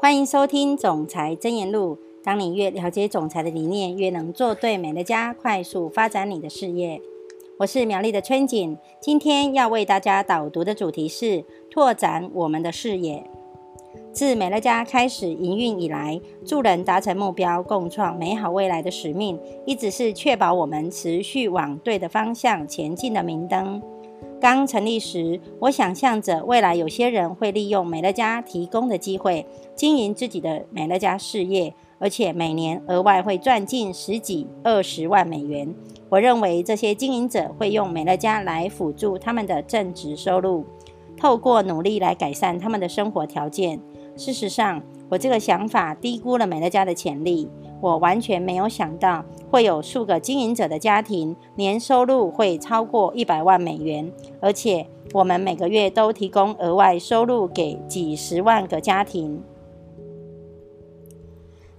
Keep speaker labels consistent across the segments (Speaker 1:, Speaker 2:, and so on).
Speaker 1: 欢迎收听《总裁真言录》。当你越了解总裁的理念，越能做对美乐家，快速发展你的事业。我是苗栗的春景，今天要为大家导读的主题是拓展我们的视野。自美乐家开始营运以来，助人达成目标、共创美好未来的使命，一直是确保我们持续往对的方向前进的明灯。刚成立时，我想象着未来有些人会利用美乐家提供的机会，经营自己的美乐家事业，而且每年额外会赚进十几、二十万美元。我认为这些经营者会用美乐家来辅助他们的正职收入，透过努力来改善他们的生活条件。事实上，我这个想法低估了美乐家的潜力。我完全没有想到会有数个经营者的家庭年收入会超过一百万美元，而且我们每个月都提供额外收入给几十万个家庭。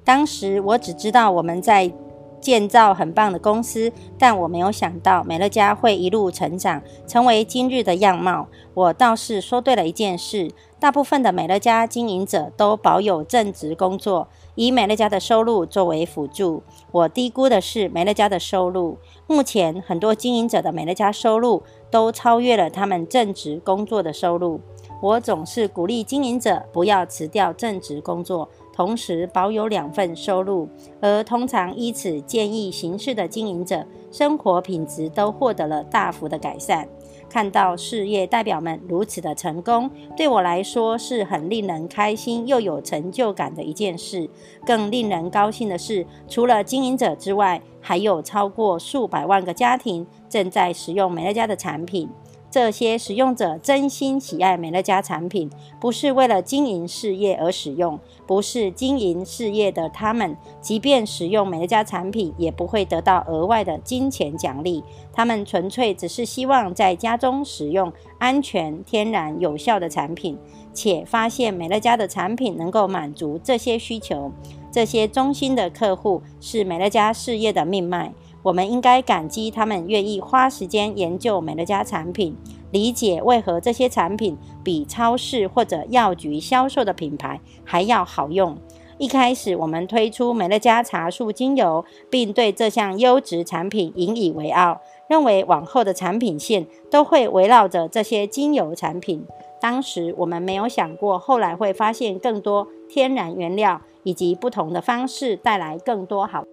Speaker 1: 当时我只知道我们在建造很棒的公司，但我没有想到美乐家会一路成长，成为今日的样貌。我倒是说对了一件事。大部分的美乐家经营者都保有正职工作，以美乐家的收入作为辅助。我低估的是美乐家的收入。目前很多经营者的美乐家收入都超越了他们正职工作的收入。我总是鼓励经营者不要辞掉正职工作，同时保有两份收入。而通常依此建议行事的经营者，生活品质都获得了大幅的改善。看到事业代表们如此的成功，对我来说是很令人开心又有成就感的一件事。更令人高兴的是，除了经营者之外，还有超过数百万个家庭正在使用美乐家的产品。这些使用者真心喜爱美乐家产品，不是为了经营事业而使用，不是经营事业的他们，即便使用美乐家产品，也不会得到额外的金钱奖励。他们纯粹只是希望在家中使用安全、天然、有效的产品，且发现美乐家的产品能够满足这些需求。这些忠心的客户是美乐家事业的命脉。我们应该感激他们愿意花时间研究美乐家产品，理解为何这些产品比超市或者药局销售的品牌还要好用。一开始，我们推出美乐家茶树精油，并对这项优质产品引以为傲，认为往后的产品线都会围绕着这些精油产品。当时我们没有想过，后来会发现更多天然原料以及不同的方式带来更多好。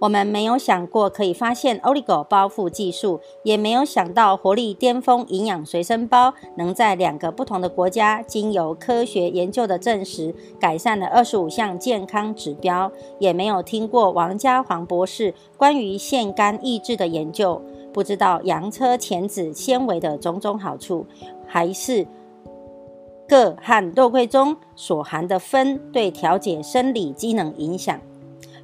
Speaker 1: 我们没有想过可以发现 Oligo 包覆技术，也没有想到活力巅峰营养随身包能在两个不同的国家经由科学研究的证实，改善了二十五项健康指标，也没有听过王家煌博士关于腺苷抑制的研究，不知道洋车前子纤维的种种好处，还是铬和肉桂中所含的酚对调节生理机能影响。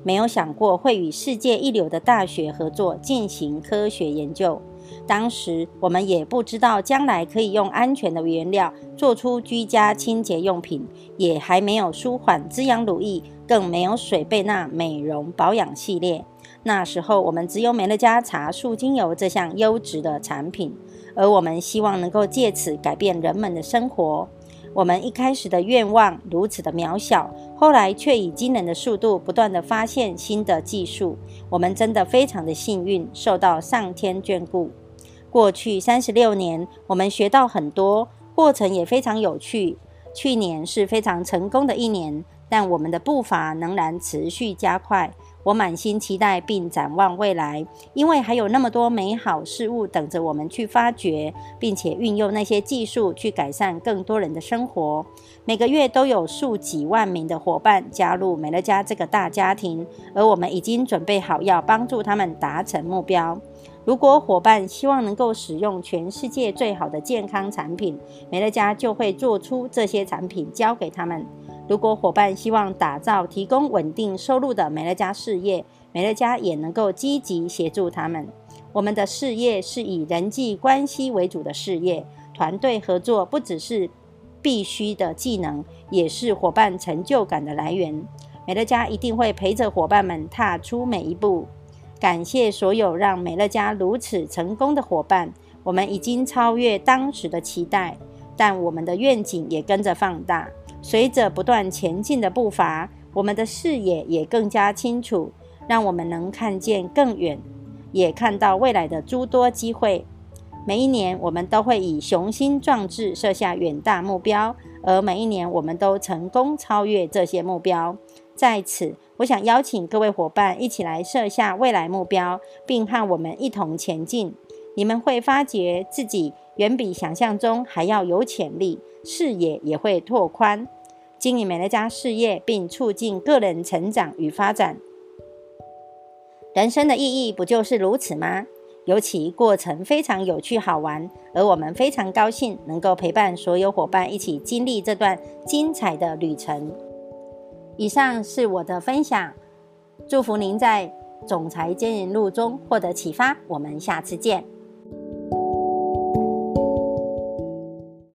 Speaker 1: 没有想过会与世界一流的大学合作进行科学研究。当时我们也不知道将来可以用安全的原料做出居家清洁用品，也还没有舒缓滋养乳液，更没有水贝娜美容保养系列。那时候我们只有美乐家茶树精油这项优质的产品，而我们希望能够借此改变人们的生活。我们一开始的愿望如此的渺小，后来却以惊人的速度不断的发现新的技术。我们真的非常的幸运，受到上天眷顾。过去三十六年，我们学到很多，过程也非常有趣。去年是非常成功的一年，但我们的步伐仍然持续加快。我满心期待并展望未来，因为还有那么多美好事物等着我们去发掘，并且运用那些技术去改善更多人的生活。每个月都有数几万名的伙伴加入美乐家这个大家庭，而我们已经准备好要帮助他们达成目标。如果伙伴希望能够使用全世界最好的健康产品，美乐家就会做出这些产品交给他们。如果伙伴希望打造提供稳定收入的美乐家事业，美乐家也能够积极协助他们。我们的事业是以人际关系为主的事业，团队合作不只是必须的技能，也是伙伴成就感的来源。美乐家一定会陪着伙伴们踏出每一步。感谢所有让美乐家如此成功的伙伴，我们已经超越当时的期待，但我们的愿景也跟着放大。随着不断前进的步伐，我们的视野也更加清楚，让我们能看见更远，也看到未来的诸多机会。每一年，我们都会以雄心壮志设下远大目标，而每一年，我们都成功超越这些目标。在此，我想邀请各位伙伴一起来设下未来目标，并和我们一同前进。你们会发觉自己远比想象中还要有潜力，视野也会拓宽，经营美乐家事业，并促进个人成长与发展。人生的意义不就是如此吗？尤其过程非常有趣好玩，而我们非常高兴能够陪伴所有伙伴一起经历这段精彩的旅程。以上是我的分享，祝福您在总裁经营路中获得启发。我们下次见。